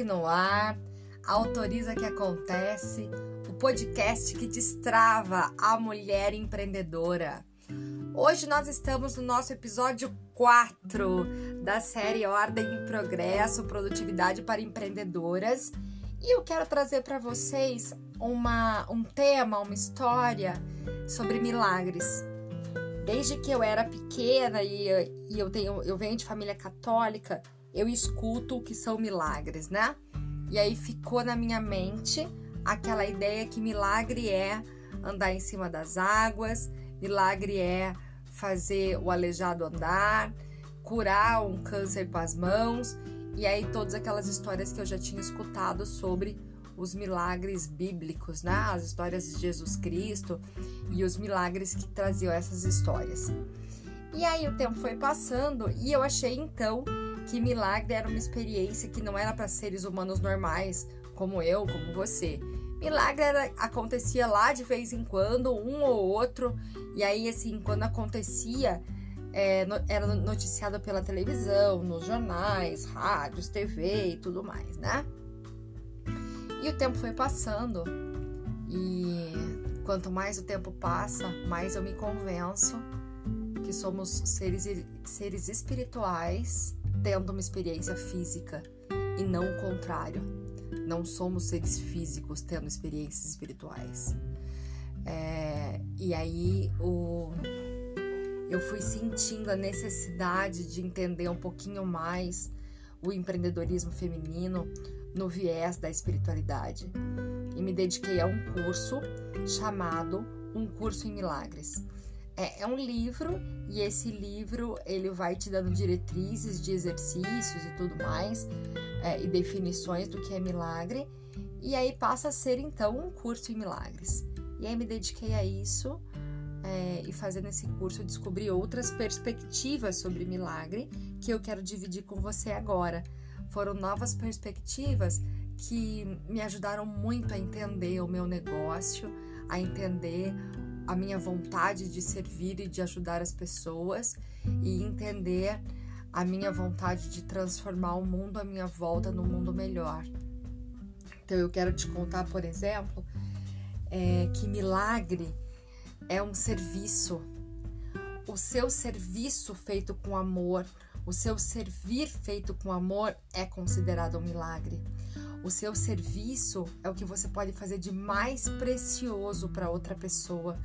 Coloque no ar, autoriza que acontece, o podcast que destrava a mulher empreendedora. Hoje nós estamos no nosso episódio 4 da série Ordem e Progresso, Produtividade para Empreendedoras. E eu quero trazer para vocês uma, um tema, uma história sobre milagres. Desde que eu era pequena e, e eu, tenho, eu venho de família católica, eu escuto o que são milagres, né? E aí ficou na minha mente aquela ideia que milagre é andar em cima das águas, milagre é fazer o aleijado andar, curar um câncer com as mãos, e aí todas aquelas histórias que eu já tinha escutado sobre os milagres bíblicos, né? As histórias de Jesus Cristo e os milagres que traziam essas histórias. E aí o tempo foi passando e eu achei então que milagre era uma experiência que não era para seres humanos normais, como eu, como você. Milagre era, acontecia lá de vez em quando, um ou outro, e aí, assim, quando acontecia, é, no, era noticiado pela televisão, nos jornais, rádios, TV e tudo mais, né? E o tempo foi passando, e quanto mais o tempo passa, mais eu me convenço que somos seres, seres espirituais tendo uma experiência física e não o contrário. Não somos seres físicos tendo experiências espirituais. É, e aí o, eu fui sentindo a necessidade de entender um pouquinho mais o empreendedorismo feminino no viés da espiritualidade e me dediquei a um curso chamado Um Curso em Milagres. É, é, um livro e esse livro ele vai te dando diretrizes de exercícios e tudo mais é, e definições do que é milagre e aí passa a ser então um curso em milagres. E aí me dediquei a isso é, e fazendo esse curso eu descobri outras perspectivas sobre milagre que eu quero dividir com você agora. Foram novas perspectivas que me ajudaram muito a entender o meu negócio, a entender a minha vontade de servir e de ajudar as pessoas e entender a minha vontade de transformar o mundo à minha volta num mundo melhor. Então eu quero te contar, por exemplo, é, que milagre é um serviço. O seu serviço feito com amor, o seu servir feito com amor é considerado um milagre. O seu serviço é o que você pode fazer de mais precioso para outra pessoa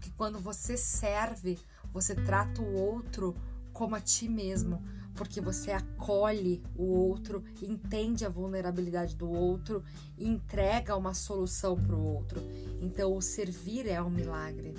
porque quando você serve, você trata o outro como a ti mesmo, porque você acolhe o outro, entende a vulnerabilidade do outro e entrega uma solução para o outro. Então, o servir é um milagre.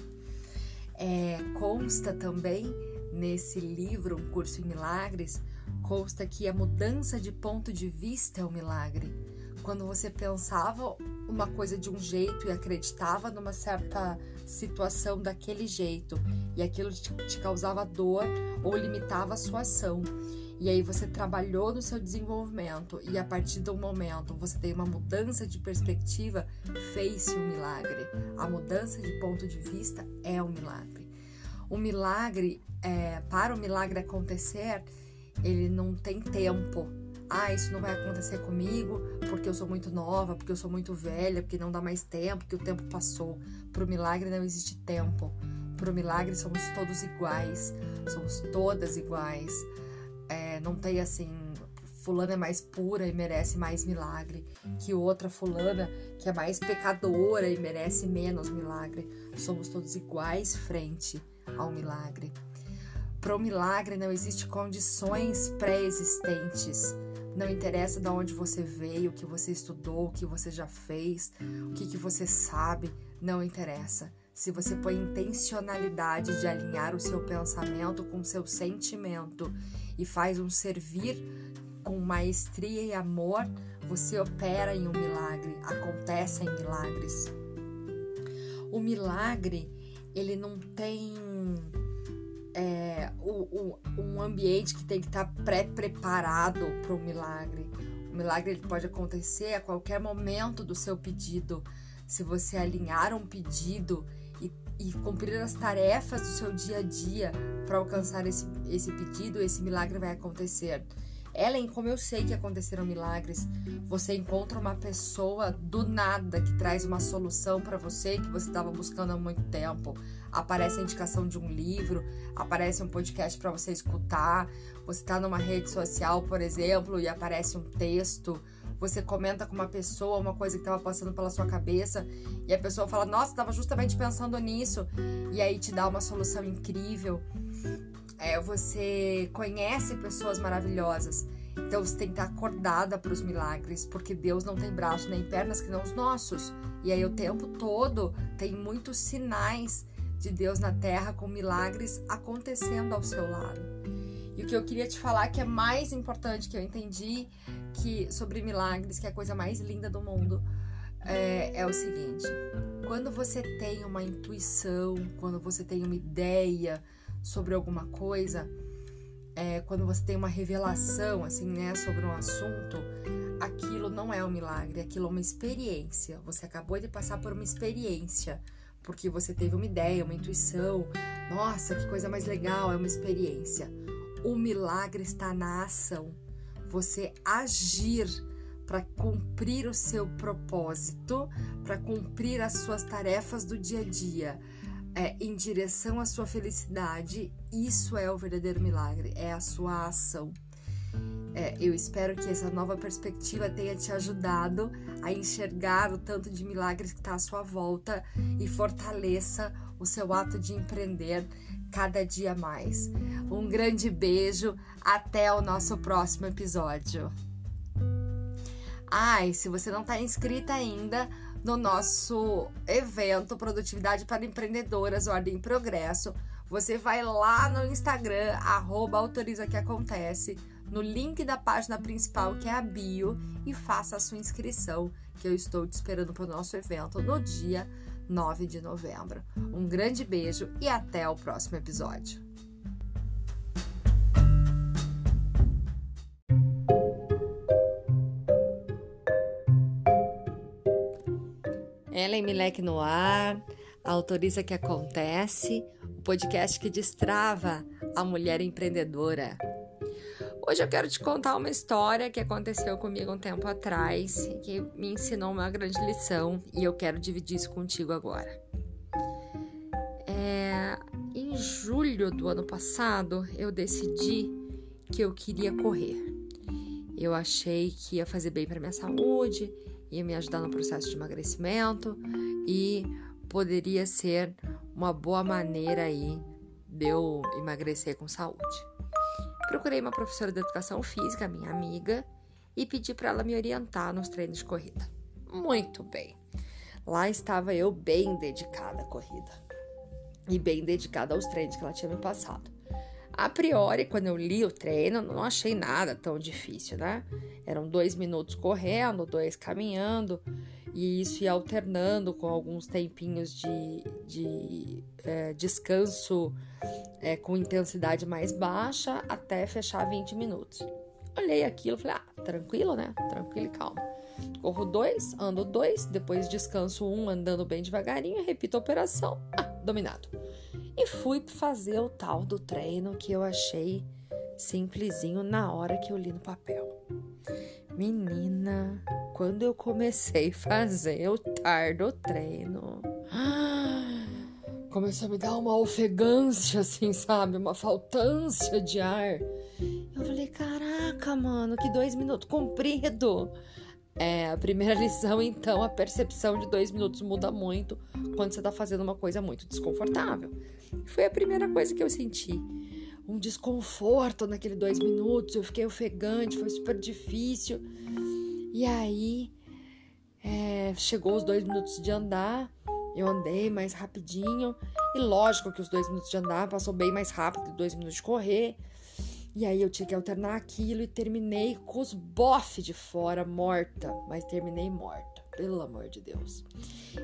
É, consta também nesse livro, Um Curso em Milagres, consta que a mudança de ponto de vista é um milagre. Quando você pensava uma coisa de um jeito e acreditava numa certa situação daquele jeito e aquilo te, causava dor ou limitava a sua ação. E aí você trabalhou no seu desenvolvimento e a partir do momento você tem uma mudança de perspectiva, fez-se um milagre. A mudança de ponto de vista é um milagre. O milagre, é, para o milagre acontecer, ele não tem tempo ah, isso não vai acontecer comigo porque eu sou muito nova, porque eu sou muito velha, porque não dá mais tempo, porque o tempo passou. Para o milagre não existe tempo. Para o milagre somos todos iguais, somos todas iguais. É, não tem assim, fulana é mais pura e merece mais milagre que outra fulana que é mais pecadora e merece menos milagre. Somos todos iguais frente ao milagre. Para o milagre não existe condições pré-existentes não interessa de onde você veio, o que você estudou, o que você já fez, o que, que você sabe, não interessa. Se você põe intencionalidade de alinhar o seu pensamento com o seu sentimento e faz um servir com maestria e amor, você opera em um milagre, acontecem milagres. O milagre, ele não tem é, o, o, um ambiente que tem que estar pré-preparado para o milagre. O milagre ele pode acontecer a qualquer momento do seu pedido. Se você alinhar um pedido e, e cumprir as tarefas do seu dia a dia para alcançar esse, esse pedido, esse milagre vai acontecer. Ellen, como eu sei que aconteceram milagres, você encontra uma pessoa do nada que traz uma solução para você que você estava buscando há muito tempo. Aparece a indicação de um livro, aparece um podcast para você escutar. Você está numa rede social, por exemplo, e aparece um texto. Você comenta com uma pessoa uma coisa que estava passando pela sua cabeça e a pessoa fala: Nossa, estava justamente pensando nisso. E aí te dá uma solução incrível é, você conhece pessoas maravilhosas. Então você tem que estar acordada para os milagres, porque Deus não tem braços nem pernas que não os nossos. E aí o tempo todo tem muitos sinais de Deus na terra com milagres acontecendo ao seu lado. E o que eu queria te falar que é mais importante que eu entendi que sobre milagres, que é a coisa mais linda do mundo, é, é o seguinte: quando você tem uma intuição, quando você tem uma ideia, sobre alguma coisa, é, quando você tem uma revelação assim, né, sobre um assunto, aquilo não é um milagre, aquilo é uma experiência. Você acabou de passar por uma experiência, porque você teve uma ideia, uma intuição. Nossa, que coisa mais legal, é uma experiência. O milagre está na ação. Você agir para cumprir o seu propósito, para cumprir as suas tarefas do dia a dia é, em direção à sua felicidade, isso é o verdadeiro milagre, é a sua ação. É, eu espero que essa nova perspectiva tenha te ajudado a enxergar o tanto de milagres que está à sua volta e fortaleça o seu ato de empreender cada dia mais. Um grande beijo, até o nosso próximo episódio. Ai, se você não está inscrita ainda, no nosso evento Produtividade para Empreendedoras, Ordem e Progresso. Você vai lá no Instagram, arroba autoriza que acontece, no link da página principal, que é a bio, e faça a sua inscrição, que eu estou te esperando para o nosso evento no dia 9 de novembro. Um grande beijo e até o próximo episódio. Ellen Milek no ar, autoriza que acontece, o podcast que destrava a mulher empreendedora. Hoje eu quero te contar uma história que aconteceu comigo um tempo atrás, que me ensinou uma grande lição e eu quero dividir isso contigo agora. É, em julho do ano passado, eu decidi que eu queria correr. Eu achei que ia fazer bem para minha saúde, ia me ajudar no processo de emagrecimento e poderia ser uma boa maneira aí de eu emagrecer com saúde. Procurei uma professora de educação física, minha amiga, e pedi para ela me orientar nos treinos de corrida. Muito bem. Lá estava eu bem dedicada à corrida e bem dedicada aos treinos que ela tinha me passado. A priori, quando eu li o treino, não achei nada tão difícil, né? Eram dois minutos correndo, dois caminhando, e isso ia alternando com alguns tempinhos de, de é, descanso é, com intensidade mais baixa até fechar 20 minutos. Olhei aquilo e falei, ah, tranquilo, né? Tranquilo e calmo. Corro dois, ando dois, depois descanso um andando bem devagarinho, repito a operação. Ah, dominado. E fui fazer o tal do treino que eu achei simplesinho na hora que eu li no papel. Menina, quando eu comecei a fazer o tardo treino, começou a me dar uma ofegância, assim, sabe? Uma faltância de ar. Eu falei, caraca, mano, que dois minutos comprido. É, a primeira lição, então, a percepção de dois minutos muda muito quando você tá fazendo uma coisa muito desconfortável. Foi a primeira coisa que eu senti. Um desconforto naquele dois minutos, eu fiquei ofegante, foi super difícil. E aí, é, chegou os dois minutos de andar, eu andei mais rapidinho. E lógico que os dois minutos de andar passou bem mais rápido que dois minutos de correr. E aí eu tinha que alternar aquilo e terminei com os bofs de fora, morta. Mas terminei morta, pelo amor de Deus.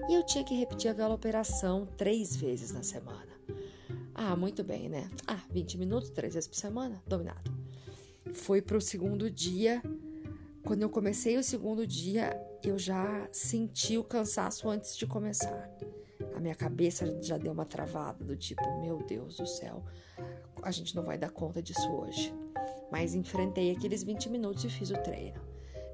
E eu tinha que repetir aquela operação três vezes na semana. Ah, muito bem, né? Ah, 20 minutos, três vezes por semana, dominado. Foi pro segundo dia. Quando eu comecei o segundo dia, eu já senti o cansaço antes de começar. A minha cabeça já deu uma travada do tipo, meu Deus do céu, a gente não vai dar conta disso hoje. mas enfrentei aqueles 20 minutos e fiz o treino.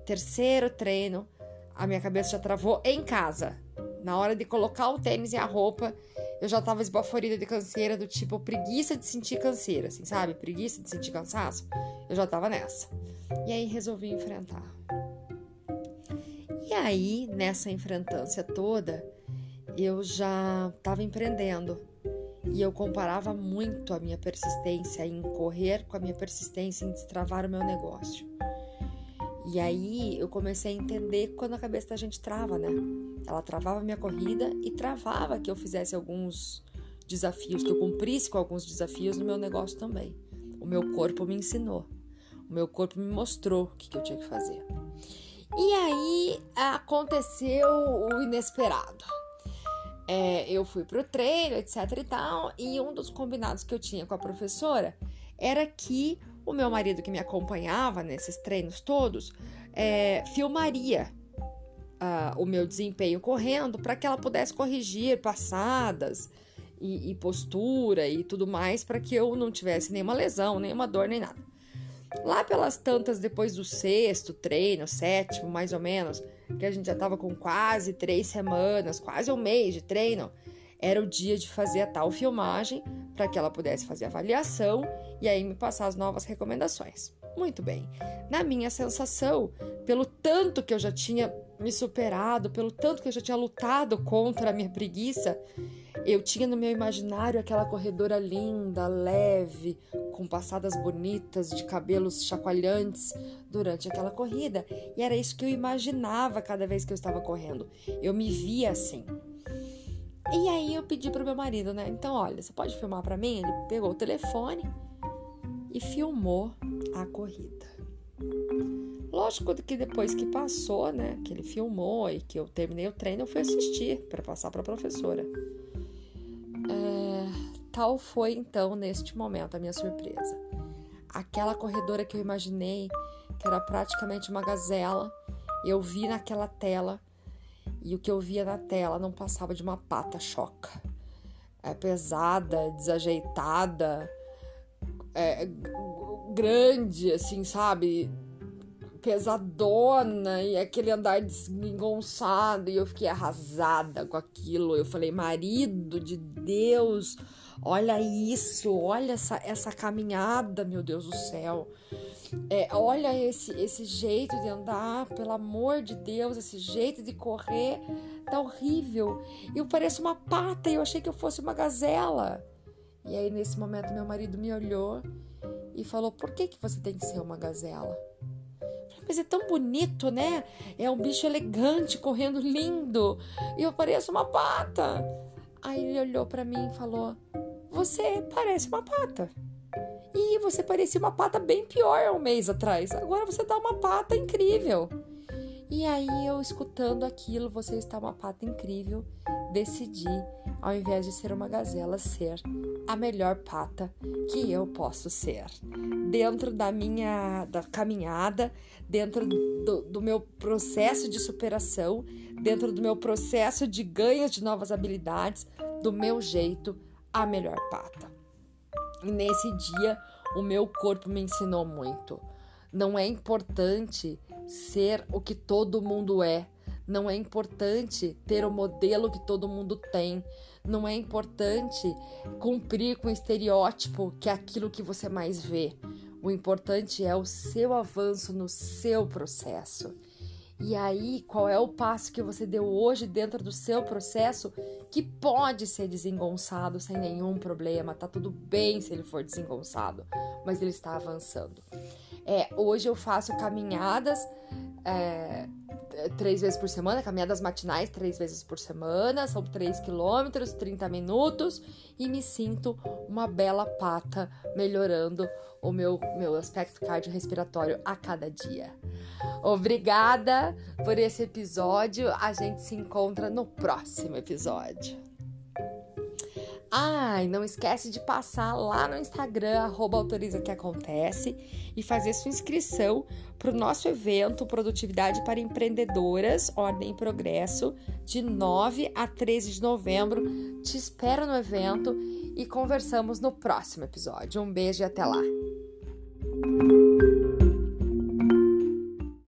Terceiro treino, a minha cabeça já travou em casa. Na hora de colocar o tênis e a roupa, eu já tava esbaforida de canseira, do tipo preguiça de sentir canseira, assim, sabe? Preguiça de sentir cansaço. Eu já tava nessa. E aí resolvi enfrentar. E aí, nessa enfrentância toda, eu já estava empreendendo e eu comparava muito a minha persistência em correr com a minha persistência em destravar o meu negócio. E aí eu comecei a entender quando a cabeça da gente trava, né? Ela travava a minha corrida e travava que eu fizesse alguns desafios, que eu cumprisse com alguns desafios no meu negócio também. O meu corpo me ensinou, o meu corpo me mostrou o que, que eu tinha que fazer. E aí aconteceu o inesperado é, eu fui pro treino, etc e tal, e um dos combinados que eu tinha com a professora era que o meu marido que me acompanhava nesses treinos todos é, filmaria uh, o meu desempenho correndo para que ela pudesse corrigir passadas e, e postura e tudo mais para que eu não tivesse nenhuma lesão, nenhuma dor, nem nada. Lá pelas tantas, depois do sexto treino, sétimo, mais ou menos, que a gente já estava com quase três semanas, quase um mês de treino, era o dia de fazer a tal filmagem para que ela pudesse fazer avaliação e aí me passar as novas recomendações. Muito bem. Na minha sensação, pelo tanto que eu já tinha me superado, pelo tanto que eu já tinha lutado contra a minha preguiça, eu tinha no meu imaginário aquela corredora linda, leve, com passadas bonitas de cabelos chacoalhantes durante aquela corrida, e era isso que eu imaginava cada vez que eu estava correndo. Eu me via assim. E aí eu pedi pro meu marido, né? Então, olha, você pode filmar para mim? Ele pegou o telefone e filmou a corrida. Lógico que depois que passou, né, que ele filmou e que eu terminei o treino, eu fui assistir para passar para a professora. É, tal foi então neste momento a minha surpresa. Aquela corredora que eu imaginei, que era praticamente uma gazela, eu vi naquela tela e o que eu via na tela não passava de uma pata choca. É pesada, desajeitada, é, grande, assim, sabe? Pesadona e aquele andar desengonçado. E eu fiquei arrasada com aquilo. Eu falei, marido de Deus, olha isso, olha essa, essa caminhada, meu Deus do céu. É, olha esse, esse jeito de andar, pelo amor de Deus, esse jeito de correr, tá horrível. Eu pareço uma pata e eu achei que eu fosse uma gazela. E aí, nesse momento, meu marido me olhou e falou: Por que, que você tem que ser uma gazela? Mas é tão bonito, né? É um bicho elegante, correndo lindo. E eu pareço uma pata. Aí ele olhou para mim e falou: Você parece uma pata. E você parecia uma pata bem pior um mês atrás. Agora você tá uma pata incrível. E aí eu escutando aquilo, você está uma pata incrível, decidi, ao invés de ser uma gazela, ser a melhor pata que eu posso ser. Dentro da minha da caminhada, dentro do, do meu processo de superação, dentro do meu processo de ganho de novas habilidades, do meu jeito, a melhor pata. E nesse dia, o meu corpo me ensinou muito. Não é importante ser o que todo mundo é. Não é importante ter o modelo que todo mundo tem. Não é importante cumprir com o estereótipo que é aquilo que você mais vê. O importante é o seu avanço no seu processo. E aí, qual é o passo que você deu hoje dentro do seu processo que pode ser desengonçado sem nenhum problema? Tá tudo bem se ele for desengonçado, mas ele está avançando. É, hoje eu faço caminhadas é, três vezes por semana, caminhadas matinais três vezes por semana, são 3 quilômetros, 30 minutos e me sinto uma bela pata melhorando o meu, meu aspecto cardiorrespiratório a cada dia. Obrigada por esse episódio, a gente se encontra no próximo episódio. Ah, não esquece de passar lá no Instagram, arroba autoriza que acontece, e fazer sua inscrição para o nosso evento Produtividade para Empreendedoras, Ordem e Progresso, de 9 a 13 de novembro. Te espero no evento e conversamos no próximo episódio. Um beijo e até lá!